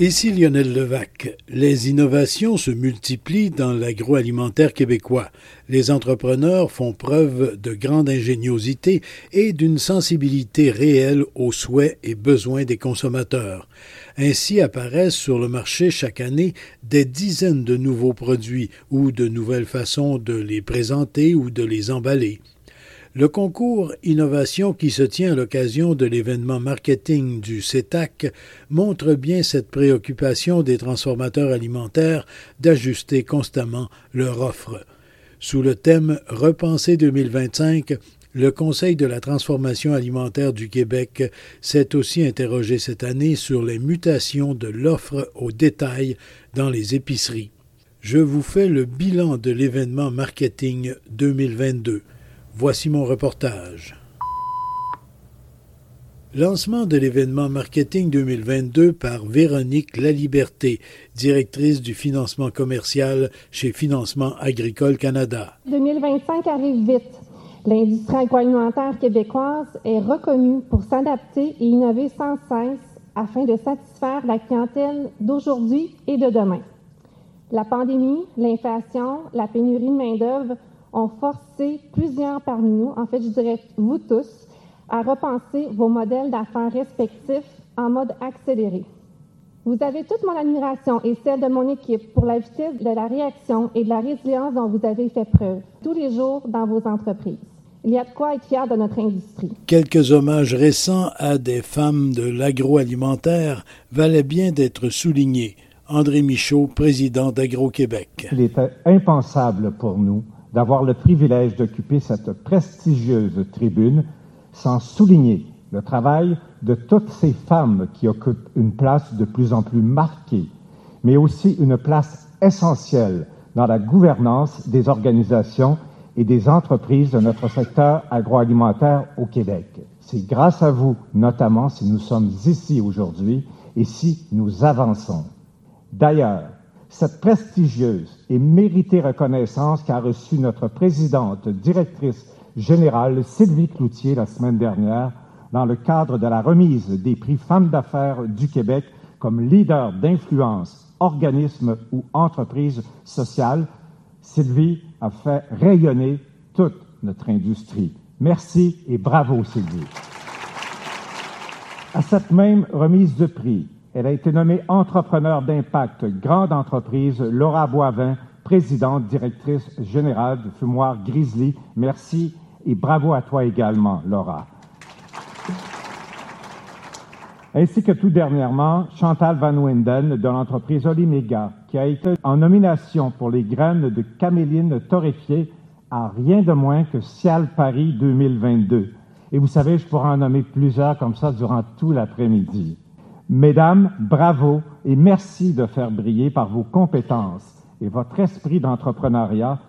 Ici Lionel Levac. Les innovations se multiplient dans l'agroalimentaire québécois. Les entrepreneurs font preuve de grande ingéniosité et d'une sensibilité réelle aux souhaits et besoins des consommateurs. Ainsi apparaissent sur le marché chaque année des dizaines de nouveaux produits ou de nouvelles façons de les présenter ou de les emballer. Le concours Innovation qui se tient à l'occasion de l'événement marketing du CETAC montre bien cette préoccupation des transformateurs alimentaires d'ajuster constamment leur offre. Sous le thème Repenser 2025, le Conseil de la transformation alimentaire du Québec s'est aussi interrogé cette année sur les mutations de l'offre au détail dans les épiceries. Je vous fais le bilan de l'événement marketing 2022. Voici mon reportage. Lancement de l'événement Marketing 2022 par Véronique Laliberté, directrice du financement commercial chez Financement Agricole Canada. 2025 arrive vite. L'industrie agroalimentaire québécoise est reconnue pour s'adapter et innover sans cesse afin de satisfaire la clientèle d'aujourd'hui et de demain. La pandémie, l'inflation, la pénurie de main-d'œuvre ont forcé plusieurs parmi nous, en fait, je dirais vous tous, à repenser vos modèles d'affaires respectifs en mode accéléré. Vous avez toute mon admiration et celle de mon équipe pour la vitesse de la réaction et de la résilience dont vous avez fait preuve tous les jours dans vos entreprises. Il y a de quoi être fier de notre industrie. Quelques hommages récents à des femmes de l'agroalimentaire valaient bien d'être soulignés. André Michaud, président d'Agro-Québec. Il était impensable pour nous d'avoir le privilège d'occuper cette prestigieuse tribune sans souligner le travail de toutes ces femmes qui occupent une place de plus en plus marquée, mais aussi une place essentielle dans la gouvernance des organisations et des entreprises de notre secteur agroalimentaire au Québec. C'est grâce à vous, notamment, si nous sommes ici aujourd'hui et si nous avançons. D'ailleurs, cette prestigieuse et méritée reconnaissance qu'a reçue notre présidente directrice générale Sylvie Cloutier la semaine dernière dans le cadre de la remise des prix Femmes d'affaires du Québec comme leader d'influence, organisme ou entreprise sociale, Sylvie a fait rayonner toute notre industrie. Merci et bravo Sylvie. À cette même remise de prix, elle a été nommée entrepreneur d'impact grande entreprise Laura Boivin, présidente directrice générale du fumoir Grizzly. Merci et bravo à toi également, Laura. Ainsi que tout dernièrement, Chantal Van Winden de l'entreprise Olimega, qui a été en nomination pour les graines de caméline torréfiée à rien de moins que Cial Paris 2022. Et vous savez, je pourrais en nommer plusieurs comme ça durant tout l'après-midi. Mesdames, bravo et merci de faire briller par vos compétences et votre esprit d'entrepreneuriat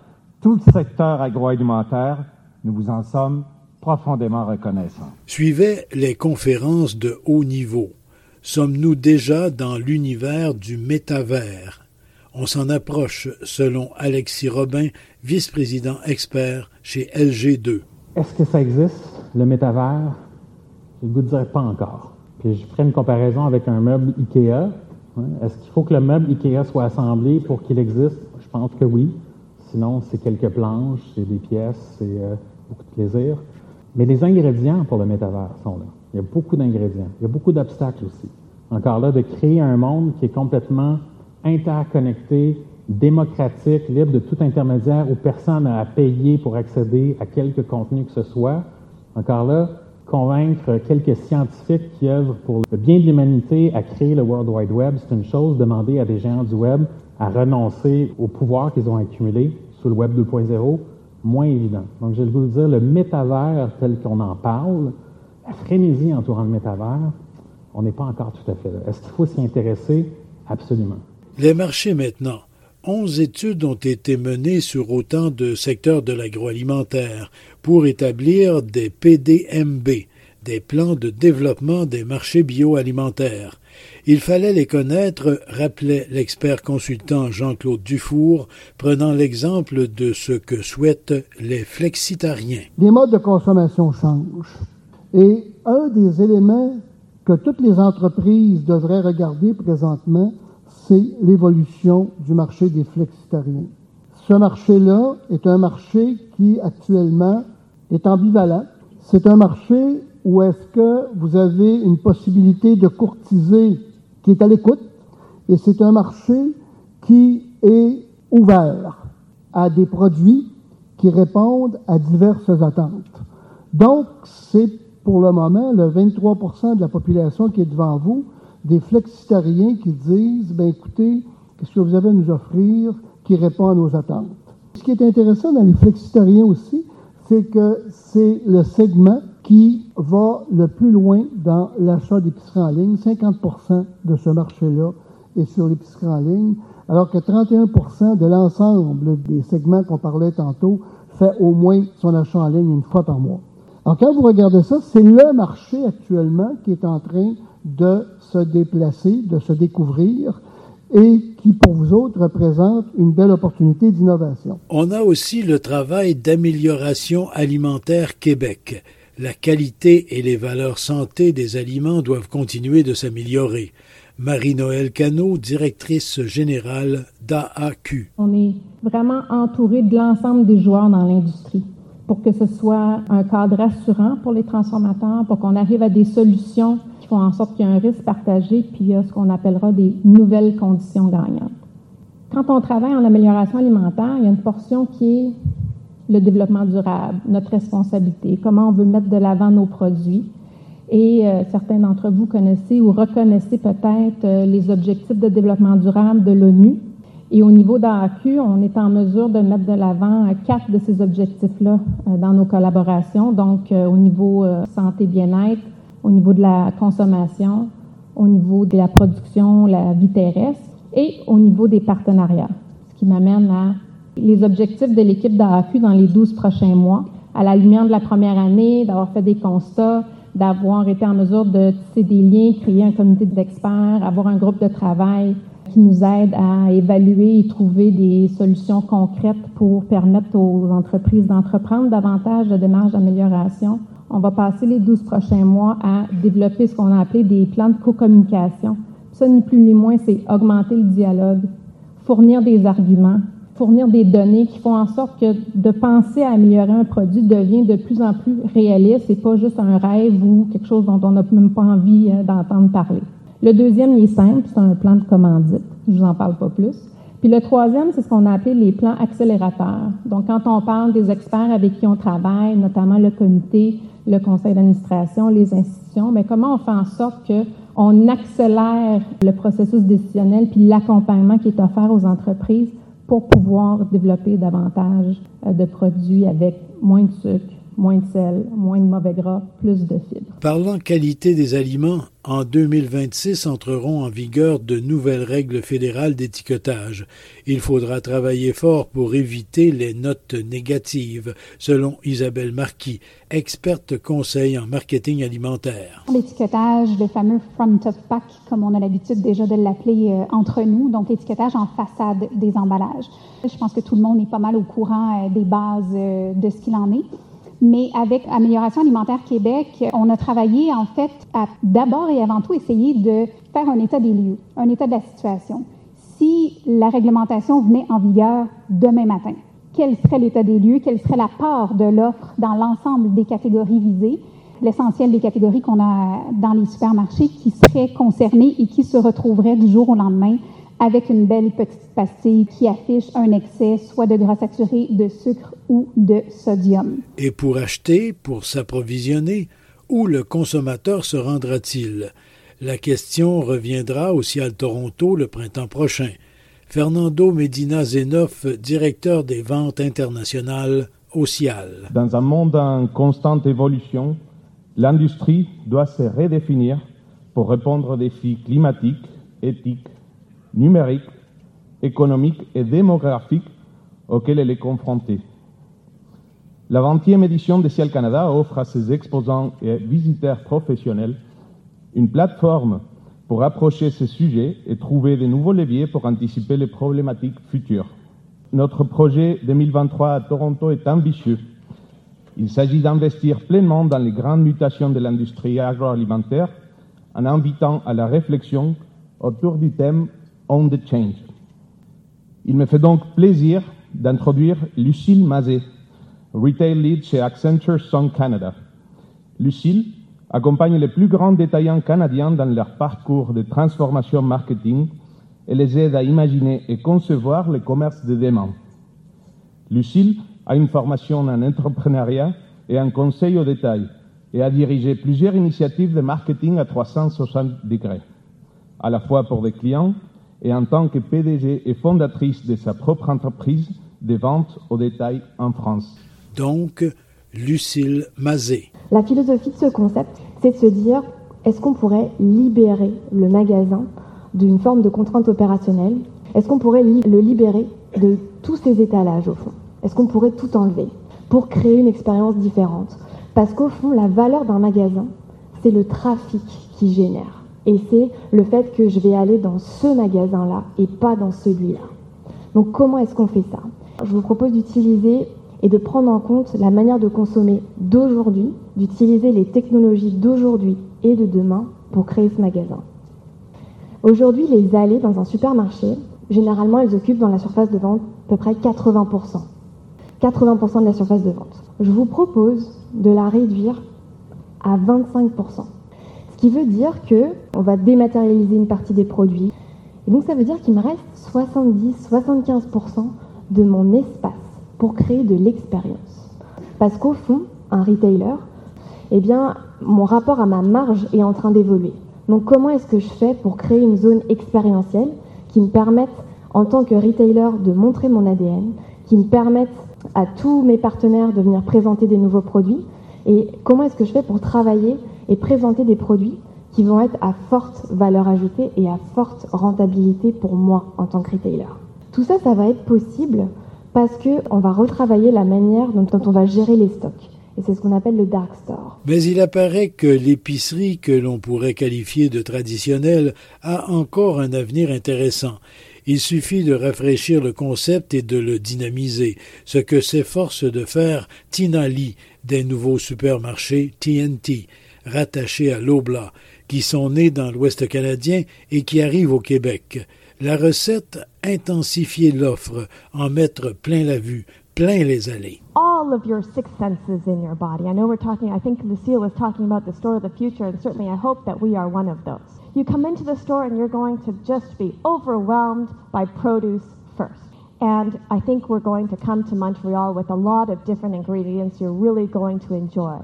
tout le secteur agroalimentaire. Nous vous en sommes profondément reconnaissants. Suivaient les conférences de haut niveau. Sommes-nous déjà dans l'univers du métavers? On s'en approche, selon Alexis Robin, vice-président expert chez LG2. Est-ce que ça existe, le métavers? Je ne le dire pas encore je ferai une comparaison avec un meuble IKEA. Est-ce qu'il faut que le meuble IKEA soit assemblé pour qu'il existe? Je pense que oui. Sinon, c'est quelques planches, c'est des pièces, c'est euh, beaucoup de plaisir. Mais les ingrédients pour le métavers sont là. Il y a beaucoup d'ingrédients. Il y a beaucoup d'obstacles aussi. Encore là, de créer un monde qui est complètement interconnecté, démocratique, libre de tout intermédiaire où personne n'a à payer pour accéder à quelque contenu que ce soit. Encore là, convaincre quelques scientifiques qui œuvrent pour le bien de l'humanité à créer le World Wide Web, c'est une chose. Demander à des géants du web à renoncer au pouvoir qu'ils ont accumulé sous le Web 2.0, moins évident. Donc, je vais vous dire, le métavers tel qu'on en parle, la frénésie entourant le métavers, on n'est pas encore tout à fait là. Est-ce qu'il faut s'y intéresser? Absolument. Les marchés maintenant. Onze études ont été menées sur autant de secteurs de l'agroalimentaire pour établir des PDMB, des plans de développement des marchés bioalimentaires. Il fallait les connaître, rappelait l'expert consultant Jean-Claude Dufour, prenant l'exemple de ce que souhaitent les flexitariens. Les modes de consommation changent. Et un des éléments que toutes les entreprises devraient regarder présentement, c'est l'évolution du marché des flexitariens. Ce marché-là est un marché qui actuellement est ambivalent. C'est un marché où est-ce que vous avez une possibilité de courtiser qui est à l'écoute et c'est un marché qui est ouvert à des produits qui répondent à diverses attentes. Donc, c'est pour le moment le 23% de la population qui est devant vous des flexitariens qui disent, ben écoutez, qu'est-ce que vous avez à nous offrir qui répond à nos attentes? Ce qui est intéressant dans les flexitariens aussi, c'est que c'est le segment qui va le plus loin dans l'achat d'épicerie en ligne. 50 de ce marché-là est sur l'épicerie en ligne, alors que 31% de l'ensemble des segments qu'on parlait tantôt fait au moins son achat en ligne une fois par mois. Alors quand vous regardez ça, c'est le marché actuellement qui est en train de se déplacer, de se découvrir et qui, pour vous autres, représente une belle opportunité d'innovation. On a aussi le travail d'amélioration alimentaire Québec. La qualité et les valeurs santé des aliments doivent continuer de s'améliorer. Marie-Noël Cano, directrice générale d'AAQ. On est vraiment entouré de l'ensemble des joueurs dans l'industrie pour que ce soit un cadre rassurant pour les transformateurs, pour qu'on arrive à des solutions qui font en sorte qu'il y a un risque partagé, puis il y a ce qu'on appellera des nouvelles conditions gagnantes. Quand on travaille en amélioration alimentaire, il y a une portion qui est le développement durable, notre responsabilité, comment on veut mettre de l'avant nos produits. Et euh, certains d'entre vous connaissez ou reconnaissez peut-être euh, les objectifs de développement durable de l'ONU. Et au niveau d'AQ, on est en mesure de mettre de l'avant quatre de ces objectifs-là euh, dans nos collaborations. Donc, au niveau santé-bien-être, au niveau de la consommation, au niveau de la production, la vie terrestre et au niveau des partenariats. Ce qui m'amène à les objectifs de l'équipe d'AQ dans les 12 prochains mois, à la lumière de la première année, d'avoir fait des constats, d'avoir été en mesure de tisser des liens, créer un comité d'experts, avoir un groupe de travail qui nous aide à évaluer et trouver des solutions concrètes pour permettre aux entreprises d'entreprendre davantage de démarches d'amélioration on va passer les 12 prochains mois à développer ce qu'on a appelé des plans de co-communication. Ça, ni plus ni moins, c'est augmenter le dialogue, fournir des arguments, fournir des données qui font en sorte que de penser à améliorer un produit devient de plus en plus réaliste et pas juste un rêve ou quelque chose dont on n'a même pas envie euh, d'entendre parler. Le deuxième, il est simple, c'est un plan de commandite. Je vous en parle pas plus. Puis le troisième, c'est ce qu'on a appelé les plans accélérateurs. Donc, quand on parle des experts avec qui on travaille, notamment le comité le conseil d'administration, les institutions, mais comment on fait en sorte qu'on accélère le processus décisionnel puis l'accompagnement qui est offert aux entreprises pour pouvoir développer davantage euh, de produits avec moins de sucre, moins de sel, moins de mauvais gras, plus de fibres. Parlant qualité des aliments, en 2026 entreront en vigueur de nouvelles règles fédérales d'étiquetage. Il faudra travailler fort pour éviter les notes négatives, selon Isabelle Marquis, experte conseil en marketing alimentaire. L'étiquetage, le fameux front of pack, comme on a l'habitude déjà de l'appeler euh, entre nous, donc l'étiquetage en façade des emballages. Je pense que tout le monde est pas mal au courant euh, des bases euh, de ce qu'il en est. Mais avec Amélioration alimentaire Québec, on a travaillé en fait à d'abord et avant tout essayer de faire un état des lieux, un état de la situation. Si la réglementation venait en vigueur demain matin, quel serait l'état des lieux, quelle serait la part de l'offre dans l'ensemble des catégories visées, l'essentiel des catégories qu'on a dans les supermarchés qui seraient concernées et qui se retrouveraient du jour au lendemain avec une belle petite pastille qui affiche un excès soit de gras saturé, de sucre ou de sodium. Et pour acheter, pour s'approvisionner, où le consommateur se rendra-t-il? La question reviendra aussi à Toronto le printemps prochain. Fernando Medina Zenoff, directeur des ventes internationales au CIAL. Dans un monde en constante évolution, l'industrie doit se redéfinir pour répondre aux défis climatiques, éthiques, numériques économiques et démographiques auxquels elle est confrontée. La 20e édition de Ciel Canada offre à ses exposants et visiteurs professionnels une plateforme pour approcher ces sujets et trouver de nouveaux leviers pour anticiper les problématiques futures. Notre projet 2023 à Toronto est ambitieux. Il s'agit d'investir pleinement dans les grandes mutations de l'industrie agroalimentaire en invitant à la réflexion autour du thème On the Change. Il me fait donc plaisir d'introduire Lucille Mazet, Retail Lead chez Accenture Song Canada. Lucille accompagne les plus grands détaillants canadiens dans leur parcours de transformation marketing et les aide à imaginer et concevoir le commerce de demain. Lucille a une formation en entrepreneuriat et en conseil au détail et a dirigé plusieurs initiatives de marketing à 360 degrés, à la fois pour des clients et en tant que PDG et fondatrice de sa propre entreprise de vente au détail en France. Donc, Lucille Mazet. La philosophie de ce concept, c'est de se dire, est-ce qu'on pourrait libérer le magasin d'une forme de contrainte opérationnelle? Est-ce qu'on pourrait le libérer de tous ces étalages au fond? Est-ce qu'on pourrait tout enlever pour créer une expérience différente? Parce qu'au fond, la valeur d'un magasin, c'est le trafic qui génère. Et c'est le fait que je vais aller dans ce magasin-là et pas dans celui-là. Donc comment est-ce qu'on fait ça? Je vous propose d'utiliser et de prendre en compte la manière de consommer d'aujourd'hui, d'utiliser les technologies d'aujourd'hui et de demain pour créer ce magasin. Aujourd'hui, les allées dans un supermarché, généralement, elles occupent dans la surface de vente à peu près 80%. 80% de la surface de vente. Je vous propose de la réduire à 25%. Qui veut dire que on va dématérialiser une partie des produits. Et donc ça veut dire qu'il me reste 70-75% de mon espace pour créer de l'expérience. Parce qu'au fond, un retailer, eh bien, mon rapport à ma marge est en train d'évoluer. Donc comment est-ce que je fais pour créer une zone expérientielle qui me permette, en tant que retailer, de montrer mon ADN, qui me permette à tous mes partenaires de venir présenter des nouveaux produits? Et comment est-ce que je fais pour travailler et présenter des produits qui vont être à forte valeur ajoutée et à forte rentabilité pour moi en tant que retailer. Tout ça, ça va être possible parce qu'on va retravailler la manière dont, on va gérer les stocks. Et c'est ce qu'on appelle le dark store. Mais il apparaît que l'épicerie que l'on pourrait qualifier de traditionnelle a encore un avenir intéressant. Il suffit de rafraîchir le concept et de le dynamiser, ce que s'efforce de faire Tina Lee des nouveaux supermarchés TNT, rattachés à l'Obla, qui sont nés dans l'Ouest canadien et qui arrivent au Québec. La recette, intensifier l'offre, en mettre plein la vue, plein les allées. All of your six senses in your body. I know we're talking, I think Lucille was talking about the store of the future, and certainly I hope that we are one of those. You come into the store and you're going to just be overwhelmed by produce first. And I think we're going to come to Montreal with a lot of different ingredients you're really going to enjoy.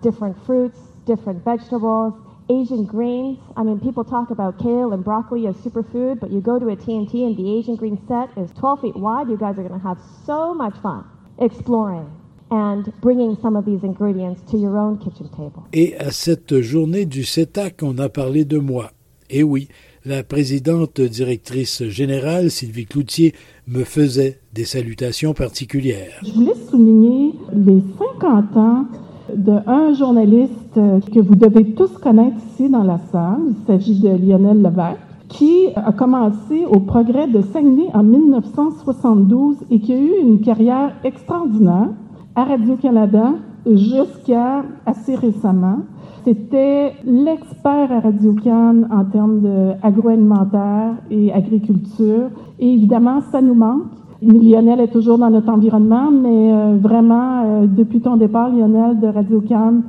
Different fruits, different vegetables, Asian greens. I mean, people talk about kale and broccoli as superfood, but you go to a TNT and the Asian green set is 12 feet wide. You guys are going to have so much fun exploring and bringing some of these ingredients to your own kitchen table. Et à cette journée du CETAC, on a parlé de moi. Et oui, la présidente directrice générale, Sylvie Cloutier, me faisait des salutations particulières. Je voulais souligner les 50 ans d'un journaliste que vous devez tous connaître ici dans la salle. Il s'agit de Lionel Levesque, qui a commencé au Progrès de Saguenay en 1972 et qui a eu une carrière extraordinaire à Radio-Canada jusqu'à assez récemment. C'était l'expert à Radio-Can en termes agroalimentaire et agriculture. Et évidemment, ça nous manque. Lionel est toujours dans notre environnement, mais euh, vraiment, euh, depuis ton départ, Lionel, de Radio Cannes,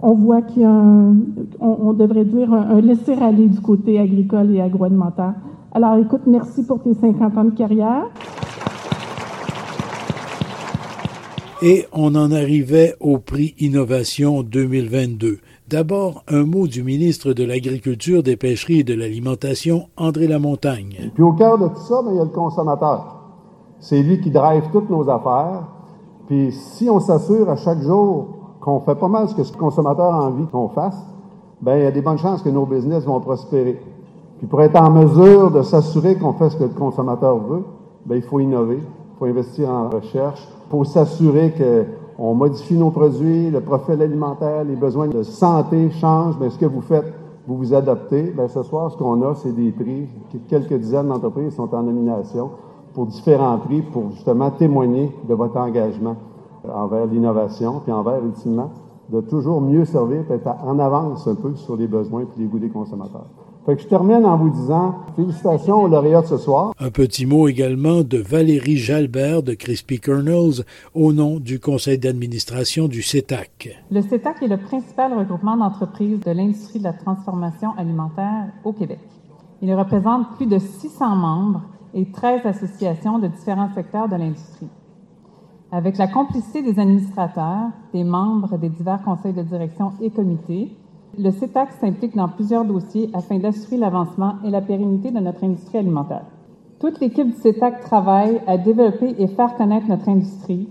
on voit qu'il y a un, on, devrait dire, un, laisser-aller du côté agricole et agroalimentaire. Alors, écoute, merci pour tes 50 ans de carrière. Et on en arrivait au prix Innovation 2022. D'abord, un mot du ministre de l'Agriculture, des Pêcheries et de l'Alimentation, André Lamontagne. Puis au cœur de tout ça, il y a le consommateur. C'est lui qui drive toutes nos affaires. Puis si on s'assure à chaque jour qu'on fait pas mal ce que le consommateur a envie qu'on fasse, ben il y a des bonnes chances que nos business vont prospérer. Puis pour être en mesure de s'assurer qu'on fait ce que le consommateur veut, bien, il faut innover, il faut investir en recherche, faut s'assurer qu'on modifie nos produits, le profil alimentaire, les besoins de santé changent, mais ce que vous faites, vous vous adaptez. Bien, ce soir, ce qu'on a, c'est des prix. Quelques dizaines d'entreprises sont en nomination pour différents prix pour justement témoigner de votre engagement envers l'innovation, puis envers, ultimement, de toujours mieux servir, peut être en avance un peu sur les besoins et les goûts des consommateurs. Fait que je termine en vous disant félicitations aux lauréats de ce soir. Un petit mot également de Valérie Jalbert de Crispy Kernels au nom du conseil d'administration du CETAC. Le CETAC est le principal regroupement d'entreprises de l'industrie de la transformation alimentaire au Québec. Il représente plus de 600 membres et 13 associations de différents secteurs de l'industrie. Avec la complicité des administrateurs, des membres des divers conseils de direction et comités, le CETAC s'implique dans plusieurs dossiers afin d'assurer l'avancement et la pérennité de notre industrie alimentaire. Toute l'équipe du CETAC travaille à développer et faire connaître notre industrie.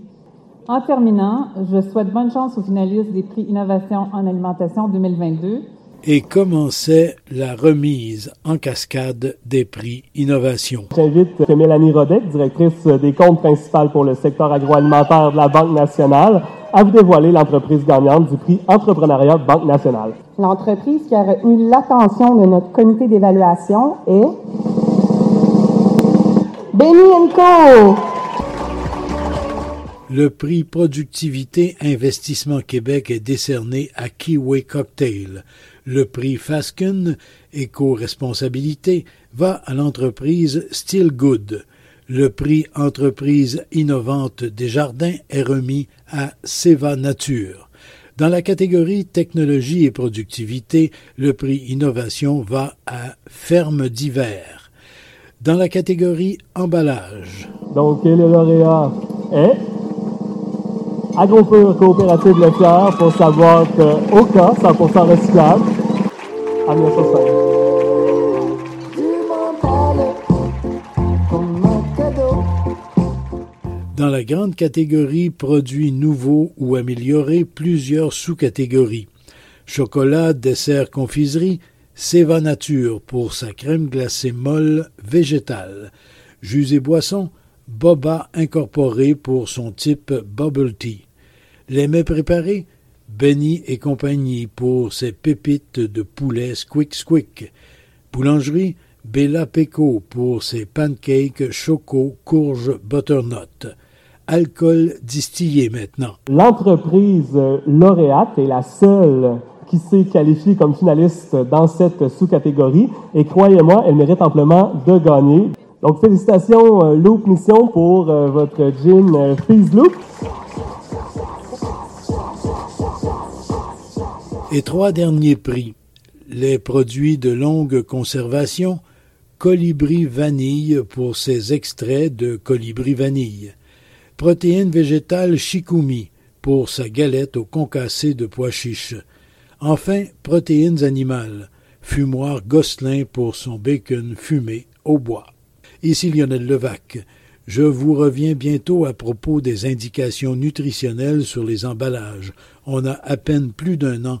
En terminant, je souhaite bonne chance aux finalistes des prix Innovation en alimentation 2022 et commençait la remise en cascade des prix innovation. J'invite Mélanie Rodek, directrice des comptes principales pour le secteur agroalimentaire de la Banque nationale, à vous dévoiler l'entreprise gagnante du prix Entrepreneuriat Banque nationale. L'entreprise qui a retenu l'attention de notre comité d'évaluation est Benny Co. Le prix Productivité Investissement Québec est décerné à Kiwi Cocktail. Le prix Fasken Éco-responsabilité va à l'entreprise Still Good. Le prix Entreprise innovante des jardins est remis à Seva Nature. Dans la catégorie technologie et productivité, le prix innovation va à Ferme d'hiver. Dans la catégorie emballage. Donc, le lauréat est Agropure Coopérative Leclerc pour savoir que Oka, 100% recyclable, à 1905. Dans la grande catégorie produits nouveaux ou améliorés, plusieurs sous-catégories. Chocolat, dessert, confiserie, Seva Nature pour sa crème glacée molle végétale. Jus et boissons, Boba incorporé pour son type bubble tea. Les mets préparés, Benny et compagnie pour ses pépites de poulet squick squick. Boulangerie, Bella Peco pour ses pancakes choco courge butternut alcool distillé maintenant. L'entreprise lauréate est la seule qui s'est qualifiée comme finaliste dans cette sous-catégorie et croyez-moi, elle mérite amplement de gagner. Donc félicitations euh, Loop Mission pour euh, votre gin euh, Freeze Loop. Et trois derniers prix. Les produits de longue conservation, Colibri Vanille pour ses extraits de Colibri Vanille. Protéines végétales Shikumi pour sa galette au concassé de pois chiches. Enfin, protéines animales. Fumoir Gosselin pour son bacon fumé au bois. Ici Lionel Levac. Je vous reviens bientôt à propos des indications nutritionnelles sur les emballages. On a à peine plus d'un an